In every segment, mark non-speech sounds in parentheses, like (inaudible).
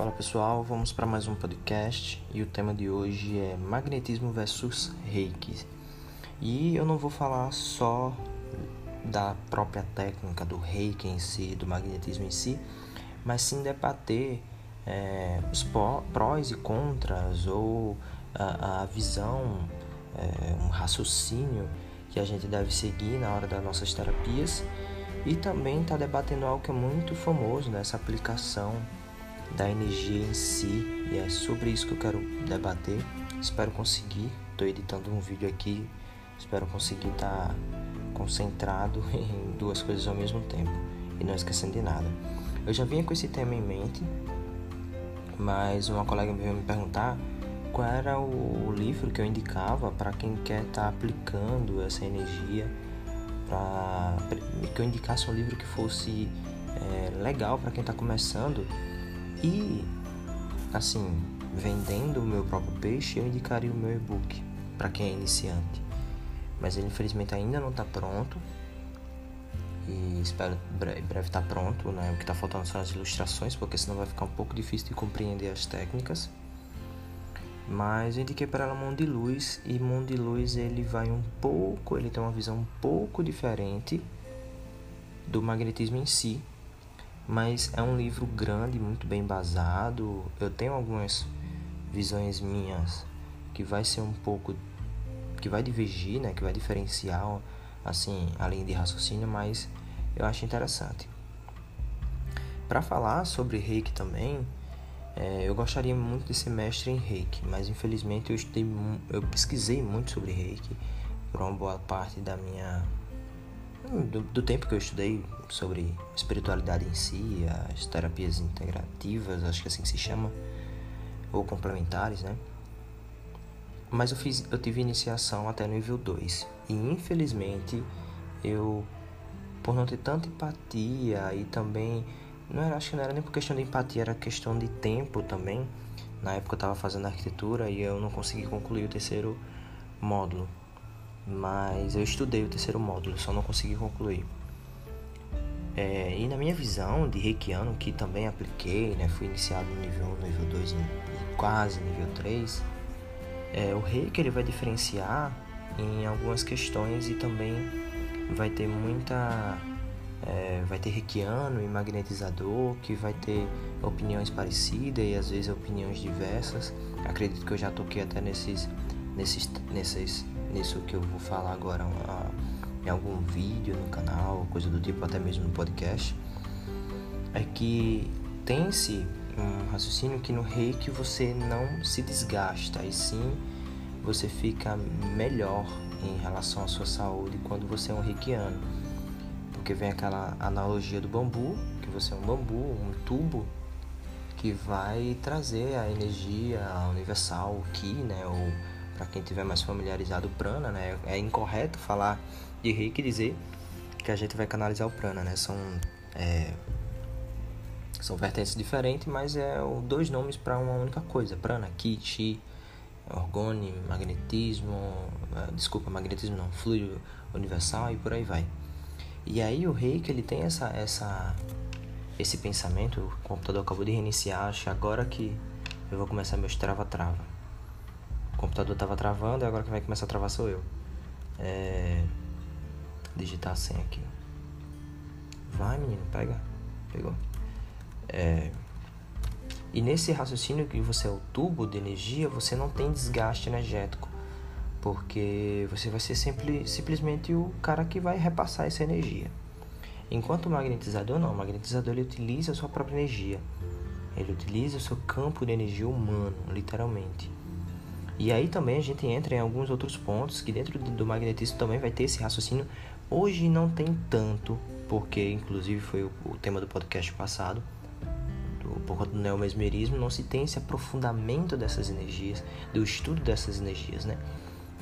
Fala pessoal, vamos para mais um podcast e o tema de hoje é magnetismo versus reiki. E eu não vou falar só da própria técnica do reiki em si, do magnetismo em si, mas sim debater é, os prós e contras ou a, a visão, é, um raciocínio que a gente deve seguir na hora das nossas terapias e também está debatendo algo que é muito famoso nessa aplicação da energia em si e é sobre isso que eu quero debater. Espero conseguir. Estou editando um vídeo aqui. Espero conseguir estar tá concentrado (laughs) em duas coisas ao mesmo tempo e não esquecendo de nada. Eu já vinha com esse tema em mente, mas uma colega veio me perguntar qual era o livro que eu indicava para quem quer estar tá aplicando essa energia, para que eu indicasse um livro que fosse é, legal para quem está começando e, assim, vendendo o meu próprio peixe, eu indicaria o meu e-book para quem é iniciante. Mas ele infelizmente ainda não está pronto. E espero em breve estar tá pronto, né? O que está faltando são as ilustrações, porque senão vai ficar um pouco difícil de compreender as técnicas. Mas eu indiquei para ela Mão de Luz e Mão de Luz ele vai um pouco, ele tem uma visão um pouco diferente do magnetismo em si, mas é um livro grande, muito bem embasado. Eu tenho algumas visões minhas que vai ser um pouco que vai divergir, né, que vai diferenciar assim, além de raciocínio, mas eu acho interessante. Para falar sobre Reiki também, é, eu gostaria muito de ser mestre em Reiki, mas infelizmente eu estudei, eu pesquisei muito sobre Reiki por uma boa parte da minha do, do, tempo que eu estudei sobre espiritualidade em si, as terapias integrativas, acho que assim se chama, ou complementares, né? Mas eu fiz, eu tive iniciação até nível 2 e infelizmente eu por não ter tanta empatia e também não era, acho que não era nem por questão de empatia, era questão de tempo também. Na época eu estava fazendo arquitetura e eu não consegui concluir o terceiro módulo mas eu estudei o terceiro módulo, só não consegui concluir. É, e na minha visão de Reikiano, que também apliquei, né, fui iniciado no nível 1, nível 2 e quase nível 3, é, o Reiki ele vai diferenciar em algumas questões e também vai ter muita. É, vai ter Reikiano e magnetizador que vai ter opiniões parecidas e às vezes opiniões diversas. Acredito que eu já toquei até nesses, nesses, nesses nisso que eu vou falar agora em algum vídeo no canal, coisa do tipo, até mesmo no podcast, é que tem-se um raciocínio que no reiki você não se desgasta, e sim você fica melhor em relação à sua saúde quando você é um reikiano. Porque vem aquela analogia do bambu, que você é um bambu, um tubo que vai trazer a energia universal, o ki, né, ou para quem tiver mais familiarizado o prana, né? É incorreto falar de reiki dizer que a gente vai canalizar o prana, né? São é, são vertentes diferentes, mas é dois nomes para uma única coisa: prana, ki, chi, orgone, magnetismo, é, desculpa, magnetismo não, fluido universal e por aí vai. E aí o reiki ele tem essa essa esse pensamento, o computador acabou de reiniciar, acho agora que eu vou começar meus trava-trava computador tava travando e agora quem vai começar a travar sou eu. É... Digitar a senha aqui. Vai, menino, pega. Pegou. É... E nesse raciocínio que você é o tubo de energia, você não tem desgaste energético. Porque você vai ser sempre, simplesmente o cara que vai repassar essa energia. Enquanto o magnetizador não, o magnetizador ele utiliza a sua própria energia. Ele utiliza o seu campo de energia humano, literalmente. E aí também a gente entra em alguns outros pontos que dentro do magnetismo também vai ter esse raciocínio. Hoje não tem tanto, porque inclusive foi o, tema do podcast passado, do, por conta do neomesmerismo, não se tem esse aprofundamento dessas energias, do estudo dessas energias, né?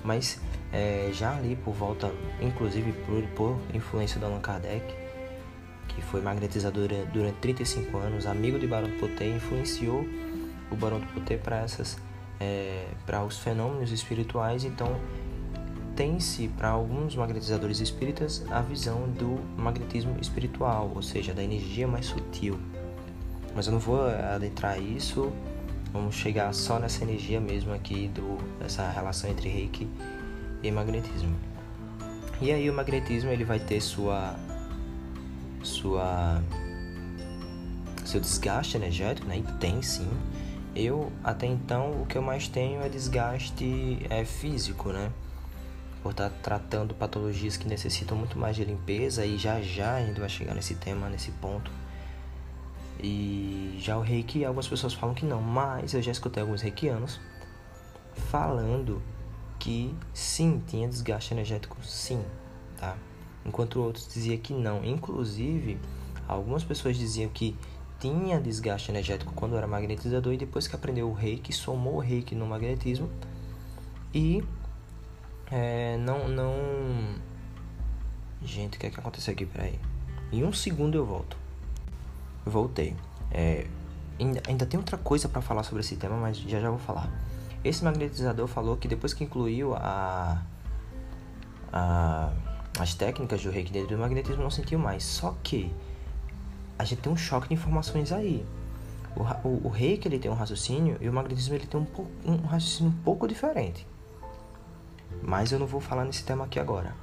Mas é, já ali por volta, inclusive por, por influência do Allan Kardec, que foi magnetizador durante 35 anos, amigo de Barão do Poté, influenciou o Barão do Poté para essas é, para os fenômenos espirituais, então tem-se para alguns magnetizadores espíritas a visão do magnetismo espiritual, ou seja, da energia mais sutil. Mas eu não vou adentrar isso. Vamos chegar só nessa energia mesmo aqui do dessa relação entre reiki e magnetismo. E aí o magnetismo ele vai ter sua sua seu desgaste energético, né? E tem sim. Eu até então o que eu mais tenho é desgaste é físico, né? Por estar tá tratando patologias que necessitam muito mais de limpeza e já já a gente vai chegar nesse tema, nesse ponto. E já o reiki, algumas pessoas falam que não, mas eu já escutei alguns reikianos falando que sim, tinha desgaste energético, sim, tá? Enquanto outros diziam que não. Inclusive, algumas pessoas diziam que tinha desgaste energético quando era magnetizador e depois que aprendeu o reiki, somou o reiki no magnetismo e é, não, não... Gente, o que é que aconteceu aqui? Peraí. Em um segundo eu volto. Voltei. É, ainda, ainda tem outra coisa para falar sobre esse tema, mas já já vou falar. Esse magnetizador falou que depois que incluiu a, a as técnicas do reiki dentro do magnetismo, não sentiu mais. Só que a gente tem um choque de informações aí. O, o, o reiki ele tem um raciocínio e o magnetismo ele tem um, um raciocínio um pouco diferente. Mas eu não vou falar nesse tema aqui agora.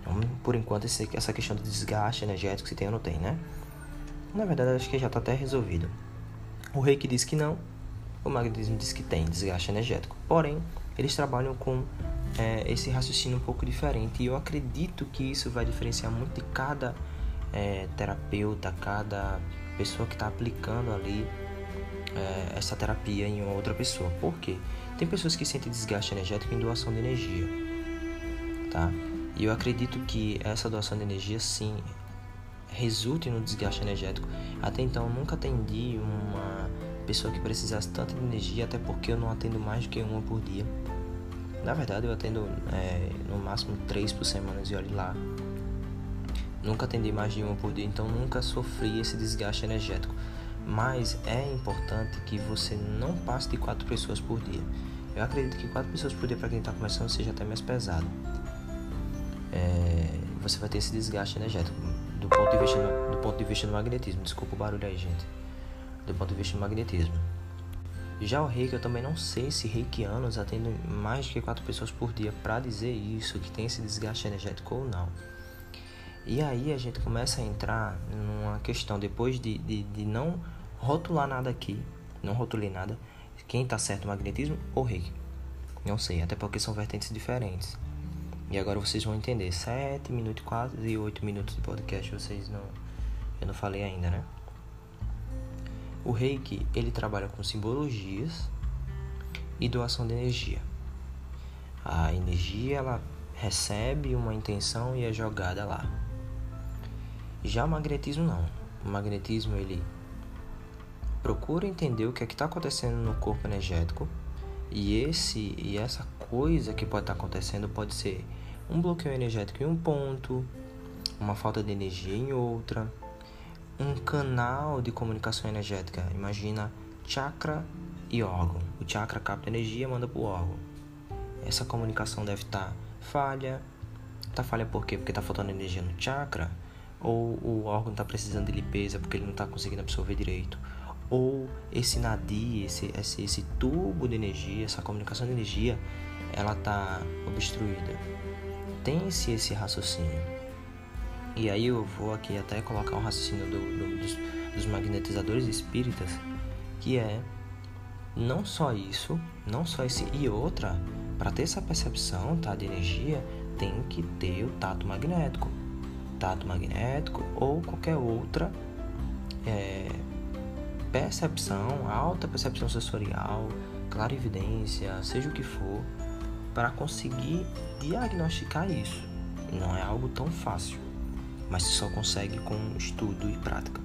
Então, por enquanto, esse, essa questão do desgaste energético, se tem ou não tem, né? Na verdade, acho que já está até resolvido. O reiki diz que não, o magnetismo diz que tem desgaste energético. Porém, eles trabalham com é, esse raciocínio um pouco diferente e eu acredito que isso vai diferenciar muito de cada é, terapeuta, cada pessoa que está aplicando ali é, essa terapia em outra pessoa. Por quê? Tem pessoas que sentem desgaste energético em doação de energia, tá? E eu acredito que essa doação de energia, sim, resulte no desgaste energético. Até então, nunca atendi uma pessoa que precisasse tanto de energia, até porque eu não atendo mais do que uma por dia. Na verdade, eu atendo é, no máximo três por semana e olhe lá. Nunca atendi mais de uma por dia, então nunca sofri esse desgaste energético. Mas é importante que você não passe de quatro pessoas por dia. Eu acredito que quatro pessoas por dia para quem está começando seja até mais pesado. É, você vai ter esse desgaste energético do ponto de vista do ponto de vista do magnetismo. Desculpa o barulho aí, gente. Do ponto de vista do magnetismo. Já o reiki, eu também não sei se reikianos atendem mais que quatro pessoas por dia para dizer isso, que tem esse desgaste energético ou não. E aí a gente começa a entrar numa questão, depois de, de, de não rotular nada aqui, não rotulei nada, quem está certo, magnetismo ou reiki? Não sei, até porque são vertentes diferentes. E agora vocês vão entender. 7 minutos quase e 8 minutos de podcast, vocês não. Eu não falei ainda, né? O reiki, ele trabalha com simbologias e doação de energia. A energia, ela recebe uma intenção e é jogada lá. Já o magnetismo não. O magnetismo ele procura entender o que é que está acontecendo no corpo energético e esse e essa coisa que pode estar tá acontecendo pode ser um bloqueio energético em um ponto, uma falta de energia em outra, um canal de comunicação energética. Imagina chakra e órgão. O chakra capta energia e manda para o órgão. Essa comunicação deve estar tá falha. Tá falha por quê? Porque está faltando energia no chakra ou o órgão está precisando de limpeza porque ele não está conseguindo absorver direito, ou esse nadi, esse, esse, esse tubo de energia, essa comunicação de energia, ela está obstruída. Tem-se esse raciocínio. E aí eu vou aqui até colocar um raciocínio do, do, dos, dos magnetizadores espíritas, que é não só isso, não só esse e outra, para ter essa percepção tá, de energia, tem que ter o tato magnético tato magnético ou qualquer outra é, percepção, alta percepção sensorial, clarividência, seja o que for, para conseguir diagnosticar isso. Não é algo tão fácil, mas se só consegue com estudo e prática.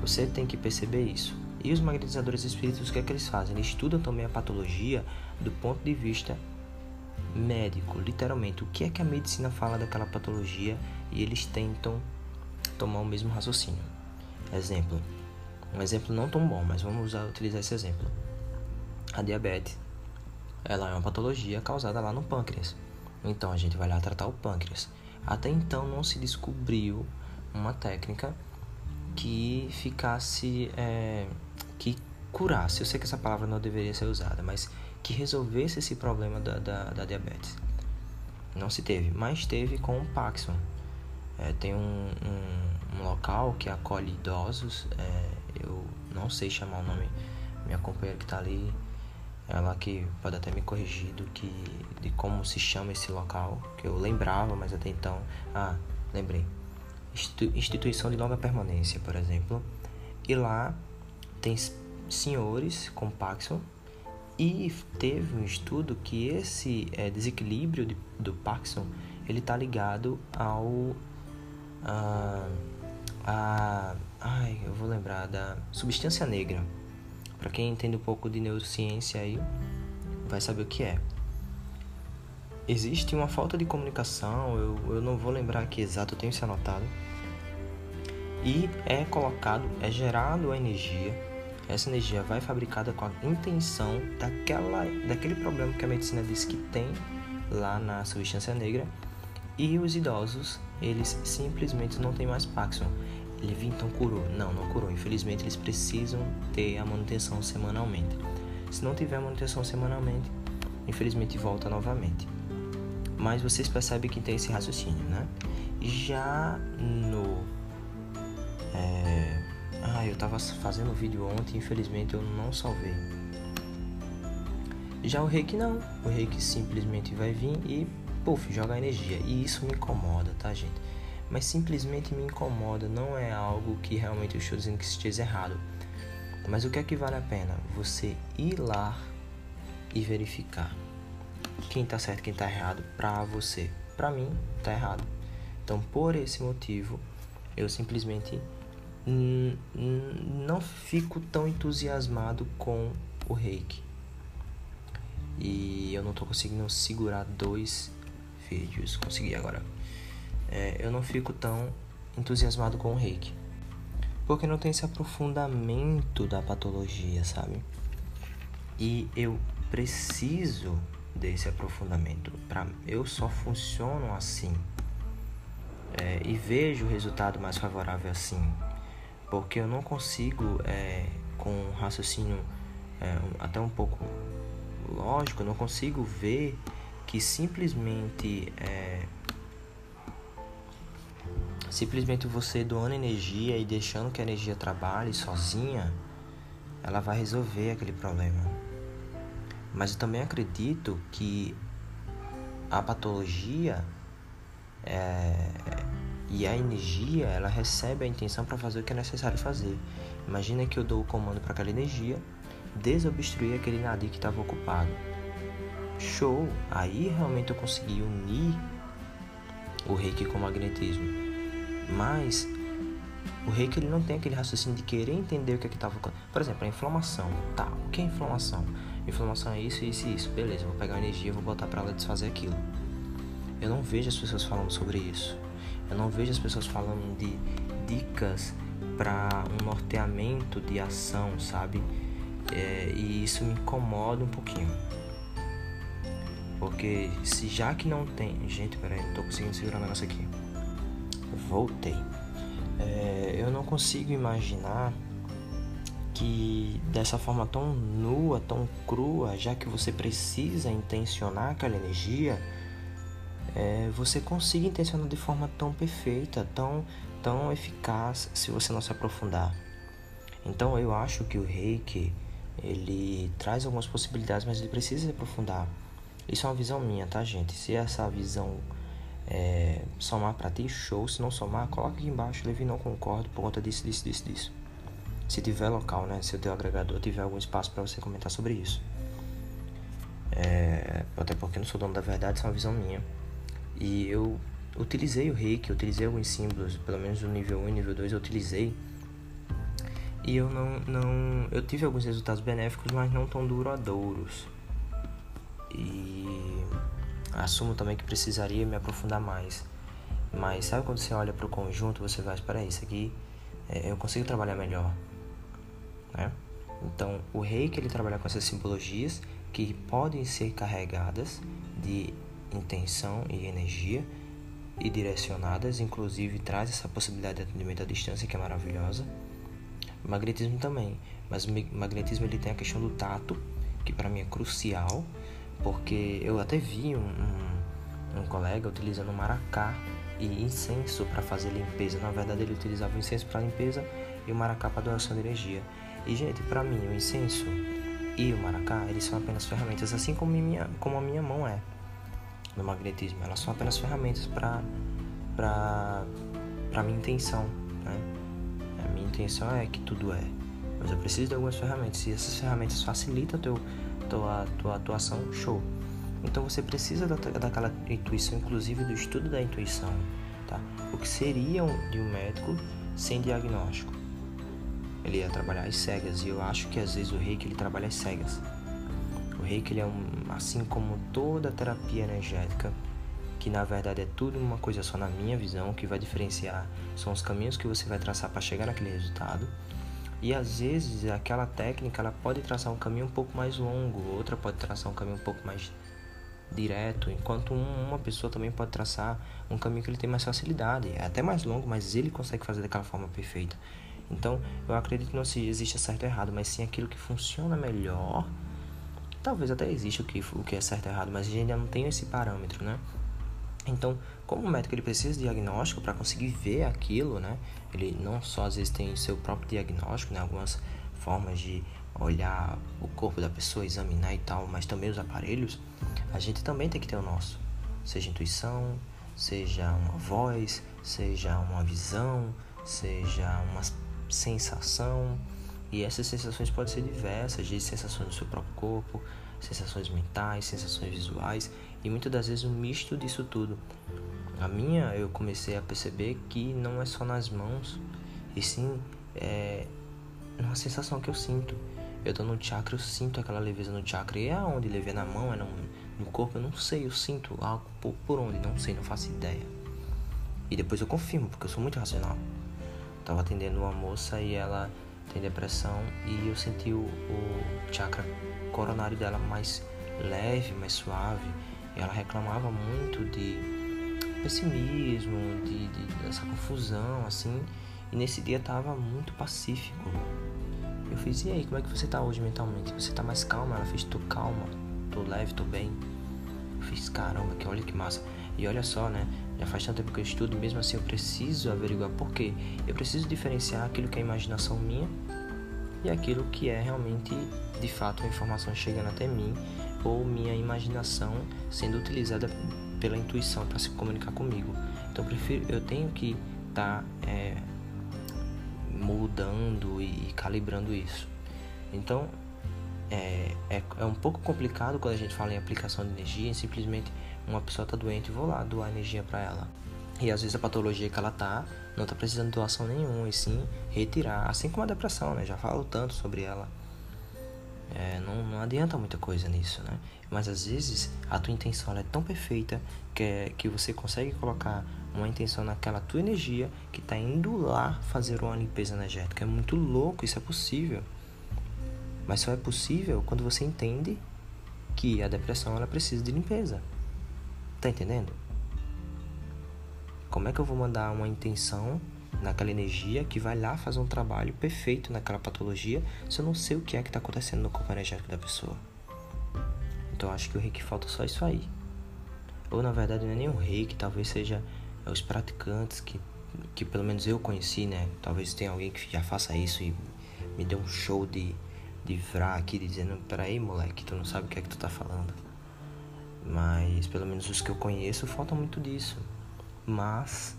Você tem que perceber isso. E os magnetizadores espíritos, o que é que eles fazem? Eles estudam também a patologia do ponto de vista médico, literalmente, o que é que a medicina fala daquela patologia e eles tentam tomar o mesmo raciocínio. Exemplo, um exemplo não tão bom, mas vamos usar, utilizar esse exemplo. A diabetes, ela é uma patologia causada lá no pâncreas. Então a gente vai lá tratar o pâncreas. Até então não se descobriu uma técnica que ficasse. É, que curasse. Eu sei que essa palavra não deveria ser usada, mas que resolvesse esse problema da, da, da diabetes. Não se teve, mas teve com o Paxson. É, tem um, um, um, local que acolhe idosos, é, eu não sei chamar o nome, minha companheira que está ali, ela que pode até me corrigir do que, de como se chama esse local, que eu lembrava, mas até então, ah, lembrei. Instituição de longa permanência, por exemplo, e lá tem senhores com Paxson. E teve um estudo que esse é, desequilíbrio de, do Parkinson ele está ligado ao a, a, ai, eu vou lembrar da substância negra. Para quem entende um pouco de neurociência aí, vai saber o que é. Existe uma falta de comunicação, eu, eu não vou lembrar aqui exato, eu tenho isso anotado. E é colocado, é gerado a energia essa energia vai fabricada com a intenção daquela, daquele problema que a medicina diz que tem lá na substância negra. E os idosos, eles simplesmente não têm mais Paxson. Então curou. Não, não curou. Infelizmente, eles precisam ter a manutenção semanalmente. Se não tiver manutenção semanalmente, infelizmente volta novamente. Mas vocês percebem que tem esse raciocínio, né? Já no é, ah, eu tava fazendo vídeo ontem, infelizmente eu não salvei. Já o reiki não. O reiki simplesmente vai vir e, puf, joga energia. E isso me incomoda, tá, gente? Mas simplesmente me incomoda, não é algo que realmente eu estou dizendo que esteja errado. Mas o que é que vale a pena? Você ir lá e verificar quem tá certo, quem tá errado pra você. Pra mim, tá errado. Então, por esse motivo, eu simplesmente não fico tão entusiasmado com o reiki. E eu não tô conseguindo segurar dois vídeos. Consegui agora. É, eu não fico tão entusiasmado com o reiki. Porque não tem esse aprofundamento da patologia, sabe? E eu preciso desse aprofundamento. Pra, eu só funciono assim. É, e vejo o resultado mais favorável assim porque eu não consigo, é, com um raciocínio é, até um pouco lógico, eu não consigo ver que simplesmente é, simplesmente você doando energia e deixando que a energia trabalhe sozinha, ela vai resolver aquele problema. Mas eu também acredito que a patologia é, e a energia, ela recebe a intenção para fazer o que é necessário fazer. Imagina que eu dou o comando para aquela energia desobstruir aquele nadir que estava ocupado. Show! Aí realmente eu consegui unir o reiki com o magnetismo. Mas o reiki ele não tem aquele raciocínio de querer entender o que é estava acontecendo. Por exemplo, a inflamação. Tá, o que é inflamação? Inflamação é isso, isso e isso. Beleza, vou pegar a energia vou botar para ela desfazer aquilo. Eu não vejo as pessoas falando sobre isso. Eu não vejo as pessoas falando de dicas para um norteamento de ação, sabe? É, e isso me incomoda um pouquinho. Porque se já que não tem. Gente, peraí, não tô conseguindo segurar o negócio aqui. Voltei. É, eu não consigo imaginar que dessa forma tão nua, tão crua, já que você precisa intencionar aquela energia é, você consiga intencionar de forma tão perfeita, tão, tão eficaz, se você não se aprofundar. Então eu acho que o reiki ele traz algumas possibilidades, mas ele precisa se aprofundar. Isso é uma visão minha, tá, gente? Se essa visão é, somar para ti, show. Se não somar, coloca aqui embaixo. Levi, não concordo por conta disso, disso, disso, disso. Se tiver local, né? Se o teu agregador tiver algum espaço para você comentar sobre isso. É, até porque eu não sou dono da verdade, isso é uma visão minha. E eu utilizei o reiki, utilizei alguns símbolos, pelo menos no nível 1 e nível 2 eu utilizei. E eu não, não. Eu tive alguns resultados benéficos, mas não tão duradouros. E assumo também que precisaria me aprofundar mais. Mas sabe quando você olha para o conjunto, você vai, espera isso aqui é, eu consigo trabalhar melhor. Né? Então, o reiki ele trabalha com essas simbologias que podem ser carregadas de intenção e energia e direcionadas, inclusive traz essa possibilidade de atendimento à distância que é maravilhosa. Magnetismo também, mas o magnetismo ele tem a questão do tato, que para mim é crucial, porque eu até vi um, um, um colega utilizando maracá e incenso para fazer limpeza. Na verdade, ele utilizava o incenso para limpeza e o maracá para doação de energia. E, gente, para mim, o incenso e o maracá, eles são apenas ferramentas, assim como, minha, como a minha mão é no magnetismo. Elas são apenas ferramentas para para minha intenção, né? A minha intenção é que tudo é, mas eu preciso de algumas ferramentas. E essas ferramentas facilitam a teu, tua, tua atuação, show. Então você precisa da, daquela intuição, inclusive do estudo da intuição, tá? O que seria um, de um médico sem diagnóstico? Ele ia trabalhar às cegas e eu acho que às vezes o reiki ele trabalha às cegas. O reiki ele é um, assim como toda terapia energética, que na verdade é tudo uma coisa só na minha visão, que vai diferenciar são os caminhos que você vai traçar para chegar naquele resultado. E às vezes aquela técnica ela pode traçar um caminho um pouco mais longo, outra pode traçar um caminho um pouco mais direto, enquanto uma pessoa também pode traçar um caminho que ele tem mais facilidade, é até mais longo, mas ele consegue fazer daquela forma perfeita. Então, eu acredito que não se existe certo ou errado, mas sim aquilo que funciona melhor. Talvez até exista o que, o que é certo ou errado, mas a gente ainda não tem esse parâmetro, né? Então, como o médico ele precisa de diagnóstico para conseguir ver aquilo, né? Ele não só às vezes tem seu próprio diagnóstico, né? Algumas formas de olhar o corpo da pessoa, examinar e tal, mas também os aparelhos, a gente também tem que ter o nosso. Seja intuição, seja uma voz, seja uma visão, seja uma sensação. E essas sensações podem ser diversas, de sensações do seu próprio corpo, sensações mentais, sensações visuais e muitas das vezes um misto disso tudo. A minha eu comecei a perceber que não é só nas mãos, e sim é uma sensação que eu sinto. Eu tô no chakra, eu sinto aquela leveza no chakra. E é aonde levei na mão, é no, no corpo, eu não sei, eu sinto algo por, por onde, não sei, não faço ideia. E depois eu confirmo, porque eu sou muito racional. Tava atendendo uma moça e ela tem depressão e eu senti o, o chakra coronário dela mais leve, mais suave. Ela reclamava muito de pessimismo, de, de dessa confusão, assim. E nesse dia tava muito pacífico. Eu fiz, e aí, como é que você tá hoje mentalmente? Você tá mais calma? Ela fez, tô calma, tô leve, tô bem. Eu fiz, caramba, que olha que massa. E olha só, né? Já faz tanto tempo que eu estudo mesmo assim eu preciso averiguar por quê. Eu preciso diferenciar aquilo que é imaginação minha e aquilo que é realmente, de fato, uma informação chegando até mim ou minha imaginação sendo utilizada pela intuição para se comunicar comigo. Então eu prefiro, eu tenho que estar tá, é, moldando e calibrando isso. Então é, é, é, um pouco complicado quando a gente fala em aplicação de energia, simplesmente uma pessoa está doente e vou lá doar energia para ela. E às vezes a patologia que ela tá não está precisando de doação nenhuma, e sim retirar. Assim como a depressão, né? Já falo tanto sobre ela. É, não, não adianta muita coisa nisso, né? Mas às vezes a tua intenção é tão perfeita que, é, que você consegue colocar uma intenção naquela tua energia que está indo lá fazer uma limpeza energética. É muito louco, isso é possível. Mas só é possível quando você entende que a depressão ela precisa de limpeza. Tá entendendo? Como é que eu vou mandar uma intenção naquela energia que vai lá fazer um trabalho perfeito naquela patologia se eu não sei o que é que está acontecendo no corpo energético da pessoa? Então acho que o reiki falta só isso aí. Ou na verdade não é nem o reiki, talvez seja os praticantes que, que pelo menos eu conheci, né? Talvez tenha alguém que já faça isso e me dê um show de, de vrar aqui dizendo, peraí moleque, tu não sabe o que é que tu tá falando. Mas pelo menos os que eu conheço falta muito disso. Mas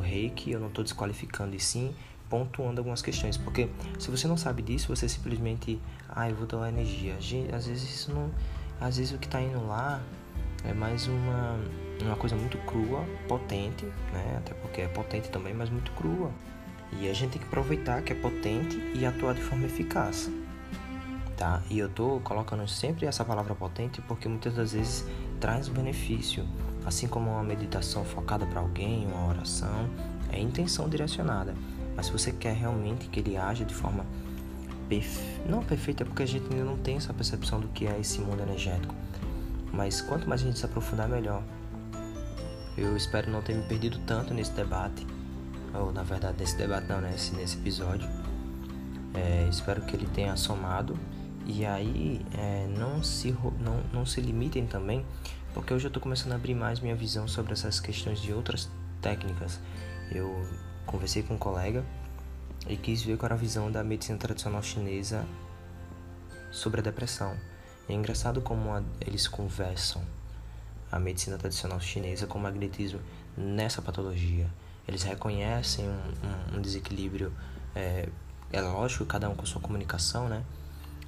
o reiki eu não estou desqualificando e sim pontuando algumas questões. Porque se você não sabe disso, você simplesmente, ah, eu vou dar energia. Às vezes isso não. Às vezes o que está indo lá é mais uma, uma coisa muito crua, potente, né? Até porque é potente também, mas muito crua. E a gente tem que aproveitar que é potente e atuar de forma eficaz. Tá? E eu tô colocando sempre essa palavra potente porque muitas das vezes traz benefício, assim como uma meditação focada para alguém, uma oração, é intenção direcionada. Mas se você quer realmente que ele haja de forma perfe... não perfeita, porque a gente ainda não tem essa percepção do que é esse mundo energético. Mas quanto mais a gente se aprofundar, melhor. Eu espero não ter me perdido tanto nesse debate, ou na verdade nesse debate não, nesse, nesse episódio. É, espero que ele tenha somado e aí é, não, se, não, não se limitem também, porque hoje eu estou começando a abrir mais minha visão sobre essas questões de outras técnicas. Eu conversei com um colega e quis ver qual era a visão da medicina tradicional chinesa sobre a depressão. é engraçado como a, eles conversam a medicina tradicional chinesa com o magnetismo nessa patologia. Eles reconhecem um, um, um desequilíbrio, é, é, lógico, cada um com sua comunicação, né?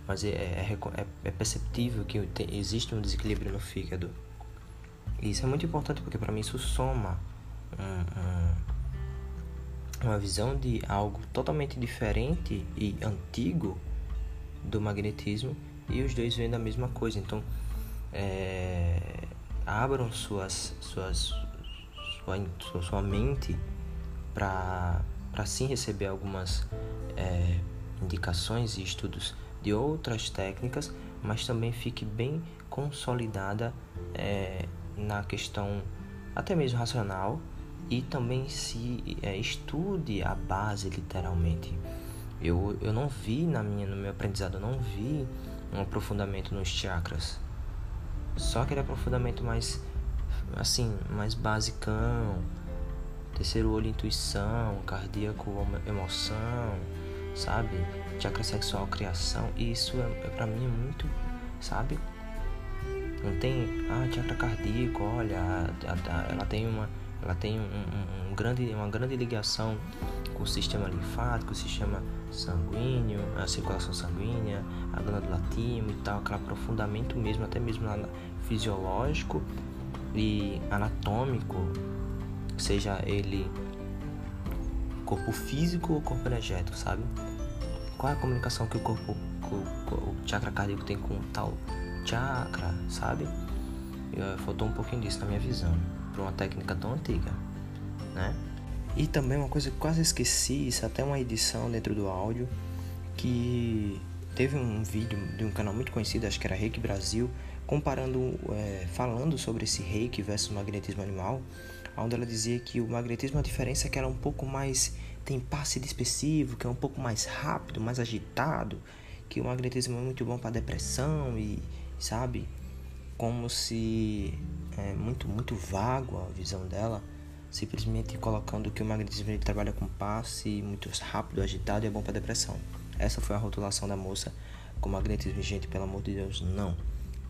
Mas é, é, é, é perceptível que tem, existe um desequilíbrio no fígado. E isso é muito importante porque para mim isso soma um, uma visão de algo totalmente diferente e antigo do magnetismo e os dois vendo a mesma coisa. Então, é, abram suas, suas, sua, sua mente para sim receber algumas é, indicações e estudos de outras técnicas, mas também fique bem consolidada é, na questão até mesmo racional e também se é, estude a base literalmente. Eu, eu não vi na minha, no meu aprendizado, eu não vi um aprofundamento nos chakras. Só aquele aprofundamento mais assim, mais basicão. Terceiro olho, intuição, cardíaco, emoção, sabe? Chakra sexual, criação. E isso é, é para mim muito, sabe? Não tem, ah, chakra cardíaco, olha, ela tem uma ela tem um, um, um grande, uma grande ligação com o sistema linfático, o sistema sanguíneo, a circulação sanguínea, a glândula timo e tal, aquele aprofundamento mesmo, até mesmo fisiológico e anatômico, seja ele corpo físico ou corpo energético, sabe? Qual é a comunicação que o corpo, o, o chakra cardíaco tem com tal chakra, sabe? Faltou um pouquinho disso na minha visão para uma técnica tão antiga, né? E também uma coisa que quase esqueci, isso é até uma edição dentro do áudio, que teve um vídeo de um canal muito conhecido, acho que era Reiki Brasil, comparando, é, falando sobre esse Reiki versus magnetismo animal, onde ela dizia que o magnetismo a diferença é que era um pouco mais tem passe expressivo, que é um pouco mais rápido, mais agitado, que o magnetismo é muito bom para depressão e sabe, como se é muito muito vago a visão dela, simplesmente colocando que o magnetismo trabalha com passe muito rápido, agitado e é bom para depressão. Essa foi a rotulação da moça com magnetismo, gente, pelo amor de Deus, não.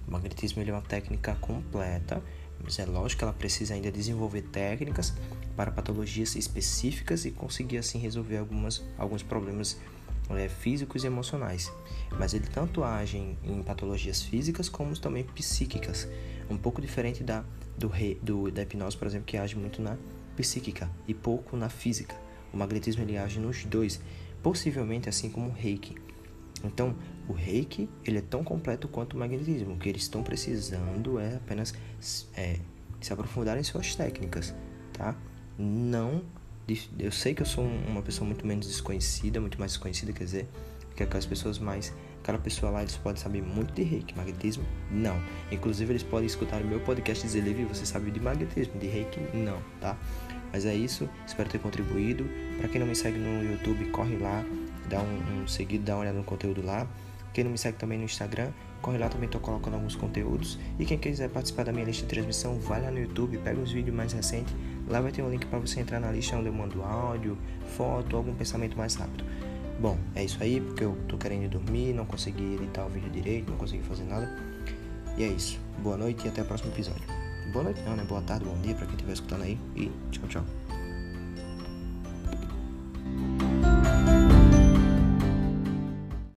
O magnetismo é uma técnica completa, mas é lógico que ela precisa ainda desenvolver técnicas para patologias específicas e conseguir assim resolver algumas, alguns problemas é, físicos e emocionais. Mas ele tanto age em, em patologias físicas como também psíquicas um pouco diferente da, do, do, da hipnose, por exemplo, que age muito na psíquica e pouco na física. O magnetismo ele age nos dois, possivelmente assim como o reiki. Então, o reiki ele é tão completo quanto o magnetismo. O que eles estão precisando é apenas é, se aprofundar em suas técnicas, tá? Não, eu sei que eu sou uma pessoa muito menos desconhecida, muito mais desconhecida, quer dizer, que aquelas pessoas mais Aquela pessoa lá, eles podem saber muito de reiki, magnetismo? Não. Inclusive, eles podem escutar o meu podcast dizer livre, você sabe de magnetismo, de reiki? Não, tá? Mas é isso, espero ter contribuído. Para quem não me segue no YouTube, corre lá, dá um, um seguido, dá uma olhada no conteúdo lá. Quem não me segue também no Instagram, corre lá, também estou colocando alguns conteúdos. E quem quiser participar da minha lista de transmissão, vai lá no YouTube, pega os vídeos mais recentes. Lá vai ter um link para você entrar na lista onde eu mando áudio, foto, algum pensamento mais rápido. Bom, é isso aí, porque eu tô querendo dormir, não consegui editar o vídeo direito, não consegui fazer nada. E é isso. Boa noite e até o próximo episódio. Boa noite não, né? Boa tarde, bom dia pra quem estiver escutando aí. E tchau, tchau.